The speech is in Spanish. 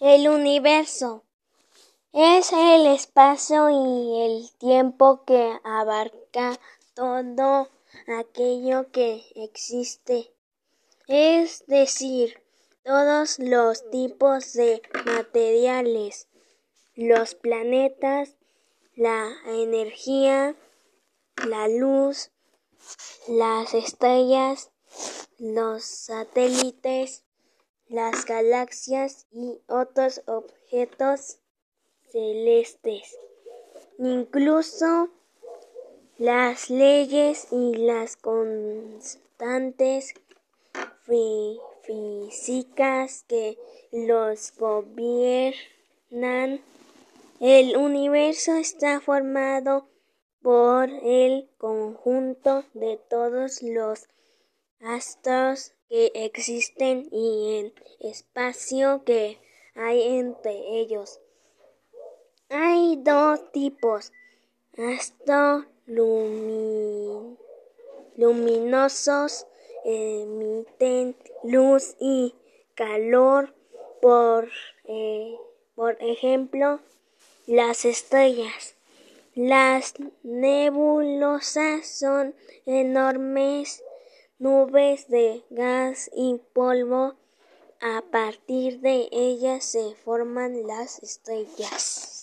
El universo. Es el espacio y el tiempo que abarca todo aquello que existe, es decir, todos los tipos de materiales, los planetas, la energía, la luz, las estrellas, los satélites, las galaxias y otros objetos celestes. Incluso las leyes y las constantes físicas que los gobiernan. El universo está formado por el conjunto de todos los astros que existen y el espacio que hay entre ellos. Hay dos tipos, astros luminosos emiten luz y calor, por, eh, por ejemplo, las estrellas. Las nebulosas son enormes nubes de gas y polvo. A partir de ellas se forman las estrellas.